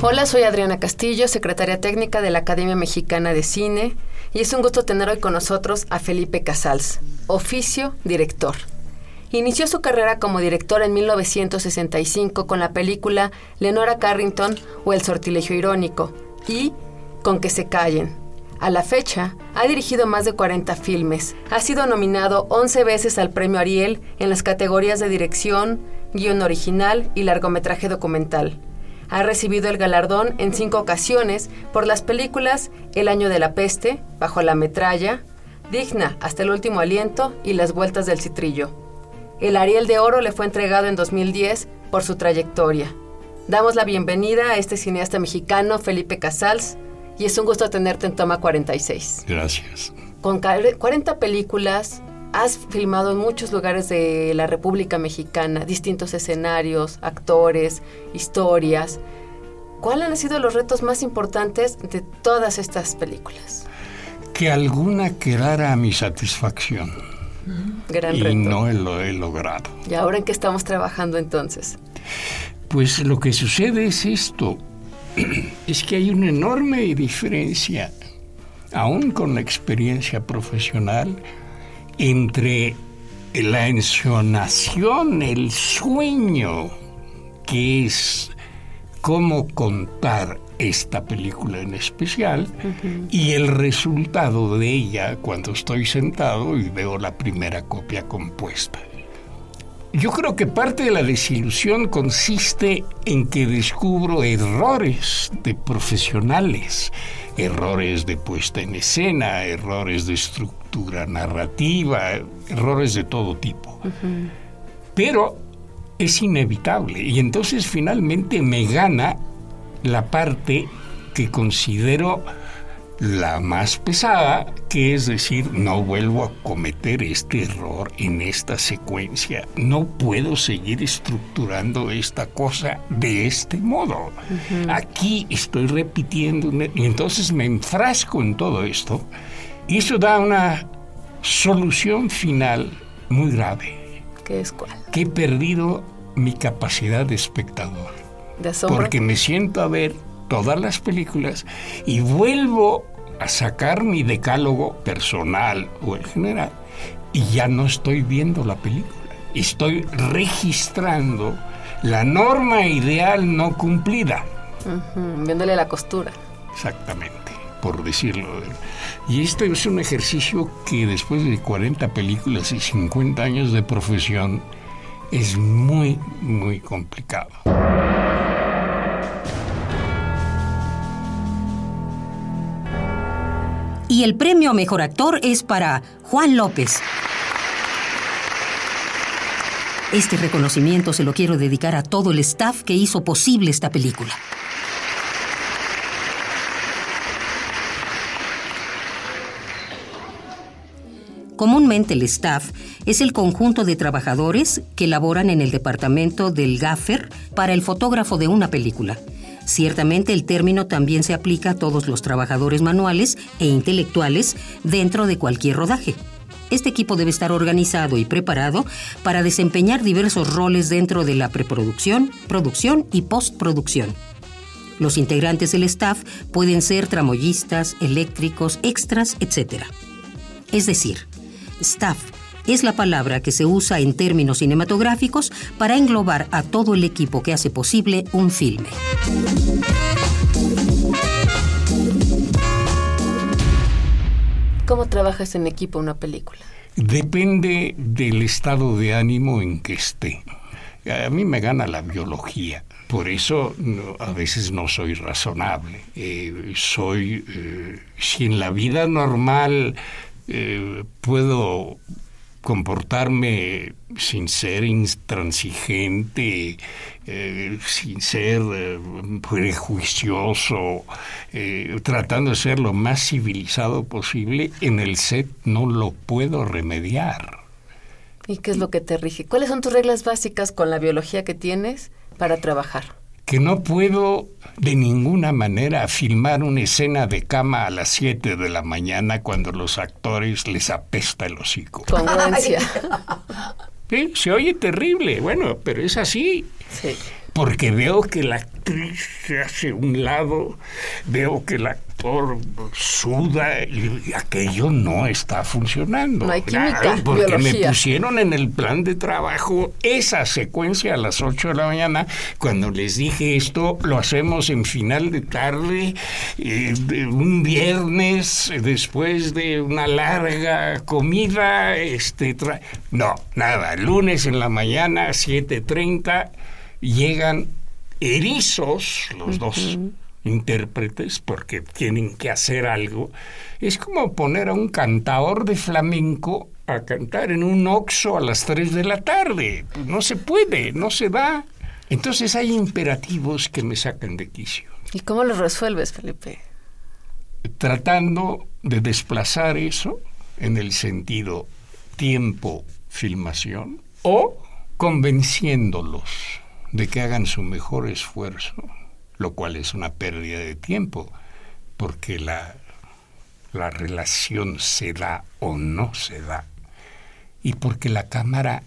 Hola, soy Adriana Castillo, secretaria técnica de la Academia Mexicana de Cine, y es un gusto tener hoy con nosotros a Felipe Casals, oficio director. Inició su carrera como director en 1965 con la película Lenora Carrington o El sortilegio irónico y Con que se callen. A la fecha, ha dirigido más de 40 filmes. Ha sido nominado 11 veces al Premio Ariel en las categorías de dirección, guion original y largometraje documental. Ha recibido el galardón en cinco ocasiones por las películas El año de la peste, Bajo la metralla, Digna hasta el último aliento y Las vueltas del citrillo. El Ariel de Oro le fue entregado en 2010 por su trayectoria. Damos la bienvenida a este cineasta mexicano, Felipe Casals, y es un gusto tenerte en Toma 46. Gracias. Con 40 películas, has filmado en muchos lugares de la República Mexicana, distintos escenarios, actores, historias. ¿Cuáles han sido los retos más importantes de todas estas películas? Que alguna quedara a mi satisfacción. Gran y reto. no lo he logrado. ¿Y ahora en qué estamos trabajando entonces? Pues lo que sucede es esto. Es que hay una enorme diferencia, aún con la experiencia profesional, entre la ensonación, el sueño, que es cómo contar esta película en especial, y el resultado de ella cuando estoy sentado y veo la primera copia compuesta. Yo creo que parte de la desilusión consiste en que descubro errores de profesionales, errores de puesta en escena, errores de estructura narrativa, errores de todo tipo. Pero es inevitable y entonces finalmente me gana la parte que considero la más pesada, que es decir, no vuelvo a cometer este error en esta secuencia. No puedo seguir estructurando esta cosa de este modo. Aquí estoy repitiendo y entonces me enfrasco en todo esto y eso da una solución final muy grave. ¿Qué es cuál? Que he perdido mi capacidad de espectador. ¿De asombro? Porque me siento a ver todas las películas y vuelvo a sacar mi decálogo personal o el general y ya no estoy viendo la película. Estoy registrando la norma ideal no cumplida. Viéndole la costura. Exactamente, por decirlo. Y esto es un ejercicio que después de 40 películas y 50 años de profesión es muy, muy complicado. Y el premio a mejor actor es para Juan López. Este reconocimiento se lo quiero dedicar a todo el staff que hizo posible esta película. Comúnmente el staff es el conjunto de trabajadores que laboran en el departamento del gaffer para el fotógrafo de una película. Ciertamente el término también se aplica a todos los trabajadores manuales e intelectuales dentro de cualquier rodaje. Este equipo debe estar organizado y preparado para desempeñar diversos roles dentro de la preproducción, producción y postproducción. Los integrantes del staff pueden ser tramoyistas, eléctricos, extras, etc. Es decir, staff es la palabra que se usa en términos cinematográficos para englobar a todo el equipo que hace posible un filme. ¿Cómo trabajas en equipo una película? Depende del estado de ánimo en que esté. A mí me gana la biología. Por eso a veces no soy razonable. Eh, soy, eh, si en la vida normal eh, puedo comportarme sin ser intransigente, sin ser prejuicioso, tratando de ser lo más civilizado posible, en el set no lo puedo remediar. ¿Y qué es lo que te rige? ¿Cuáles son tus reglas básicas con la biología que tienes para trabajar? Que no puedo de ninguna manera filmar una escena de cama a las 7 de la mañana cuando los actores les apesta el hocico. Congruencia. Sí, se oye terrible, bueno, pero es así. Sí. Porque veo que la actriz se hace un lado, veo que la suda y aquello no está funcionando. No hay química, porque me pusieron en el plan de trabajo esa secuencia a las 8 de la mañana. Cuando les dije esto, lo hacemos en final de tarde, eh, un viernes, después de una larga comida. Este no, nada, lunes en la mañana, 7.30, llegan erizos los dos intérpretes porque tienen que hacer algo. Es como poner a un cantador de flamenco a cantar en un oxo a las 3 de la tarde. No se puede, no se da. Entonces hay imperativos que me sacan de quicio. ¿Y cómo los resuelves, Felipe? Tratando de desplazar eso en el sentido tiempo, filmación, o convenciéndolos de que hagan su mejor esfuerzo lo cual es una pérdida de tiempo, porque la, la relación se da o no se da, y porque la cámara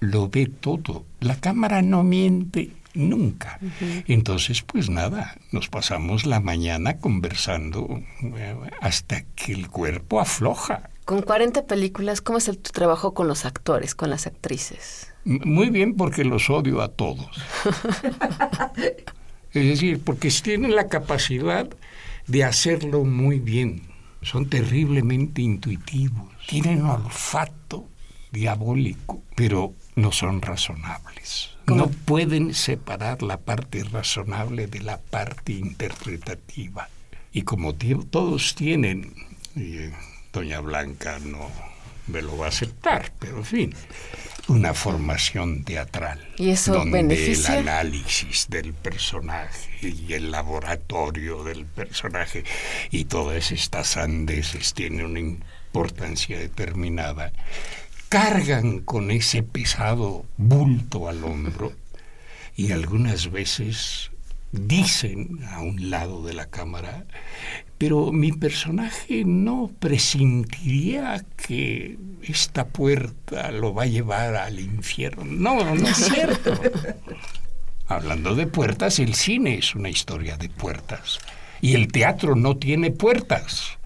lo ve todo. La cámara no miente nunca. Entonces, pues nada, nos pasamos la mañana conversando eh, hasta que el cuerpo afloja. Con 40 películas, ¿cómo es el, tu trabajo con los actores, con las actrices? Muy bien, porque los odio a todos. Es decir, porque tienen la capacidad de hacerlo muy bien. Son terriblemente intuitivos, tienen un olfato diabólico, pero no son razonables. No pueden separar la parte razonable de la parte interpretativa. Y como todos tienen, y eh, Doña Blanca no me lo va a aceptar, pero en fin, una formación teatral. ¿Y eso donde el análisis del personaje y el laboratorio del personaje y todas estas andeses tienen una importancia determinada, cargan con ese pesado bulto al hombro y algunas veces dicen a un lado de la cámara, pero mi personaje no presentiría que esta puerta lo va a llevar al infierno. No, no es cierto. Hablando de puertas, el cine es una historia de puertas. Y el teatro no tiene puertas.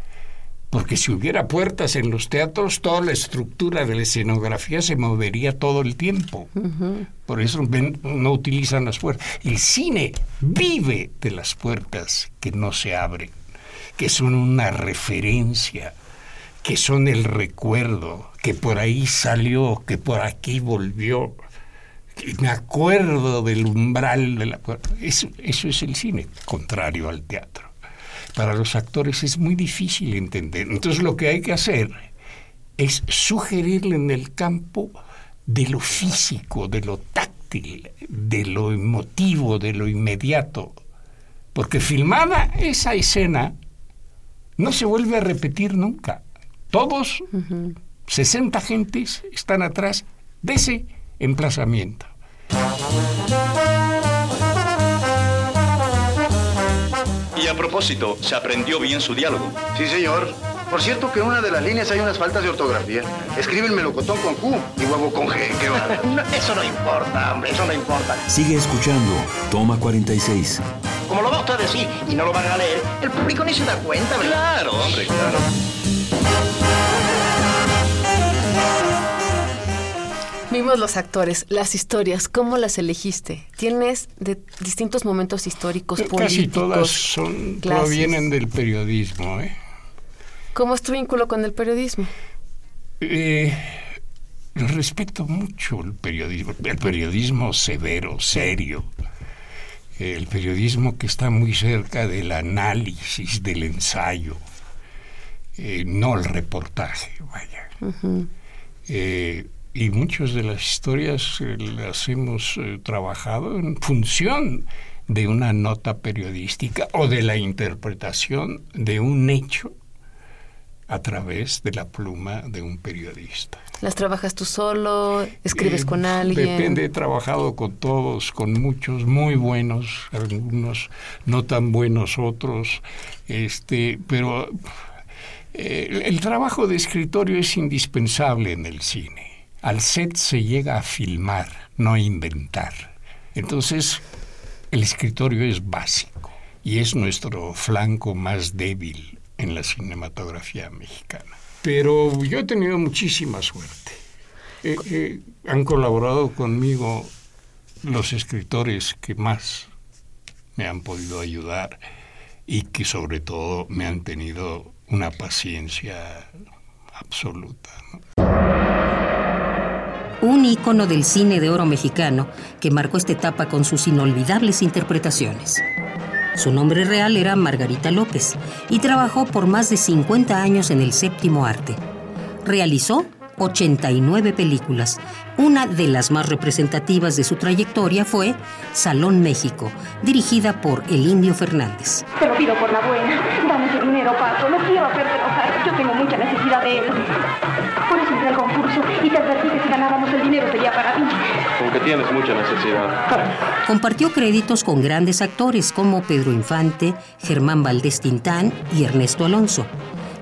Porque si hubiera puertas en los teatros, toda la estructura de la escenografía se movería todo el tiempo. Por eso no utilizan las puertas. El cine vive de las puertas que no se abren, que son una referencia, que son el recuerdo, que por ahí salió, que por aquí volvió. Me acuerdo del umbral de la puerta. eso es el cine, contrario al teatro para los actores es muy difícil entender. Entonces lo que hay que hacer es sugerirle en el campo de lo físico, de lo táctil, de lo emotivo, de lo inmediato. Porque filmada esa escena no se vuelve a repetir nunca. Todos, 60 gentes, están atrás de ese emplazamiento. Y a propósito, ¿se aprendió bien su diálogo? Sí, señor. Por cierto que en una de las líneas hay unas faltas de ortografía. Escribe el melocotón con Q y huevo con G. Eso no importa, hombre, eso no importa. Sigue escuchando. Toma 46. Como lo va usted a decir y no lo van a leer, el público ni se da cuenta, ¿verdad? Claro, hombre, claro. Vimos los actores, las historias, ¿cómo las elegiste? ¿Tienes de distintos momentos históricos, políticos? Casi todas son, provienen del periodismo. ¿eh? ¿Cómo es tu vínculo con el periodismo? Eh, respeto mucho el periodismo, el periodismo severo, serio, el periodismo que está muy cerca del análisis, del ensayo, eh, no el reportaje, vaya. Eh, y muchas de las historias eh, las hemos trabajado en función de una nota periodística o de la interpretación de un hecho a través de la pluma de un periodista. ¿Las trabajas tú solo? ¿Escribes con alguien? Depende, he trabajado con todos, con muchos muy buenos, algunos no tan buenos otros, este, pero eh, el trabajo de escritorio es indispensable en el cine. Al set se llega a filmar, no a inventar. Entonces, el escritorio es básico y es nuestro flanco más débil en la cinematografía mexicana. Pero yo he tenido muchísima suerte. Eh, eh, han colaborado conmigo los escritores que más me han podido ayudar y que sobre todo me han tenido una paciencia absoluta. Un ícono del cine de oro mexicano que marcó esta etapa con sus inolvidables interpretaciones. Su nombre real era Margarita López y trabajó por más de 50 años en el séptimo arte. Realizó 89 películas. Una de las más representativas de su trayectoria fue Salón México, dirigida por el Indio Fernández. Te lo pido por la buena. Dame ese dinero, Paco. No quiero hacerte enojar. Yo tengo mucha necesidad de él. Por eso entré al concurso y te advertí que si ganábamos el dinero sería para mí. Tienes mucha necesidad. Compartió créditos con grandes actores como Pedro Infante, Germán Valdés Tintán y Ernesto Alonso.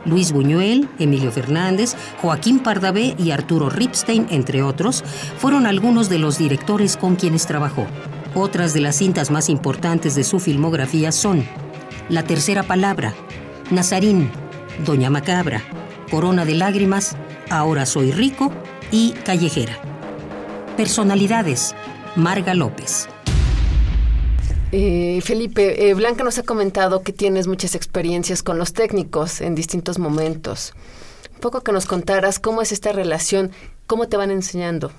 Luis Buñuel, Emilio Fernández, Joaquín Pardavé y Arturo Ripstein, entre otros, fueron algunos de los directores con quienes trabajó. Otras de las cintas más importantes de su filmografía son La Tercera Palabra, Nazarín, Doña Macabra, Corona de Lágrimas, Ahora Soy Rico y Callejera. Personalidades, Marga López. Eh, Felipe, eh, Blanca nos ha comentado que tienes muchas experiencias con los técnicos en distintos momentos. Un poco que nos contaras cómo es esta relación, cómo te van enseñando.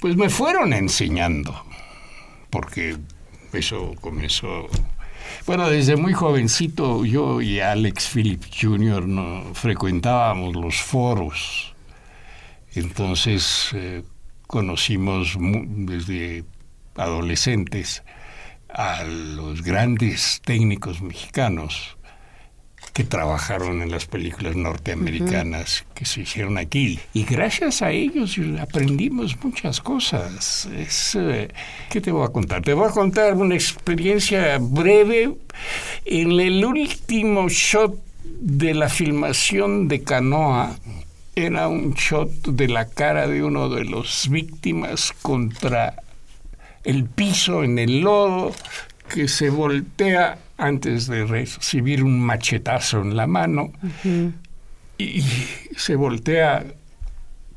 Pues me fueron enseñando, porque eso comenzó... Bueno, desde muy jovencito yo y Alex Philip Jr. No, frecuentábamos los foros. Entonces eh, conocimos desde adolescentes a los grandes técnicos mexicanos que trabajaron en las películas norteamericanas que se hicieron aquí. Y gracias a ellos aprendimos muchas cosas. Es, eh, ¿Qué te voy a contar? Te voy a contar una experiencia breve. En el último shot de la filmación de Canoa, era un shot de la cara de uno de los víctimas contra el piso en el lodo, que se voltea antes de recibir un machetazo en la mano y se voltea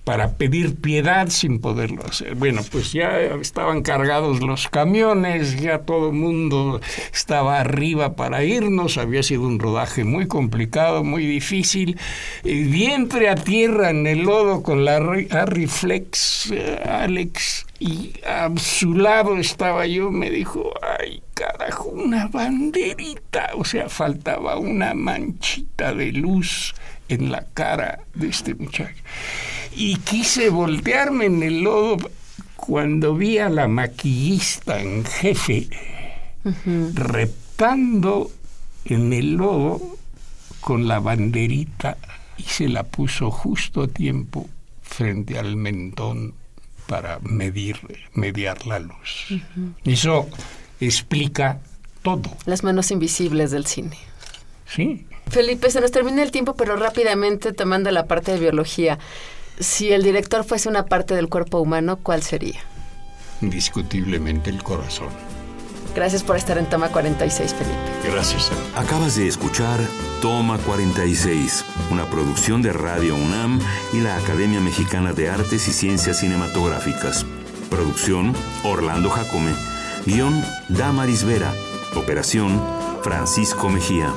para pedir piedad sin poderlo hacer. Bueno, pues ya estaban cargados los camiones, ya todo el mundo estaba arriba para irnos, había sido un rodaje muy complicado, muy difícil, vientre a tierra en el lodo con la Arriflex, eh, Alex, y a su lado estaba yo, me dijo, ay carajo, una banderita, o sea, faltaba una manchita de luz en la cara de este muchacho y quise voltearme en el lodo cuando vi a la maquillista en jefe reptando en el lodo con la banderita y se la puso justo a tiempo frente al mentón para medir, mediar la luz. Eso explica todo. Las manos invisibles del cine. Sí. Felipe, se nos termina el tiempo, pero rápidamente tomando la parte de biología. Si el director fuese una parte del cuerpo humano, ¿cuál sería? Indiscutiblemente el corazón. Gracias por estar en Toma 46, Felipe. Gracias. Acabas de escuchar Toma 46, una producción de Radio UNAM y la Academia Mexicana de Artes y Ciencias Cinematográficas. Producción Orlando Jacome. Guión Damaris Vera. Operación Francisco Mejía.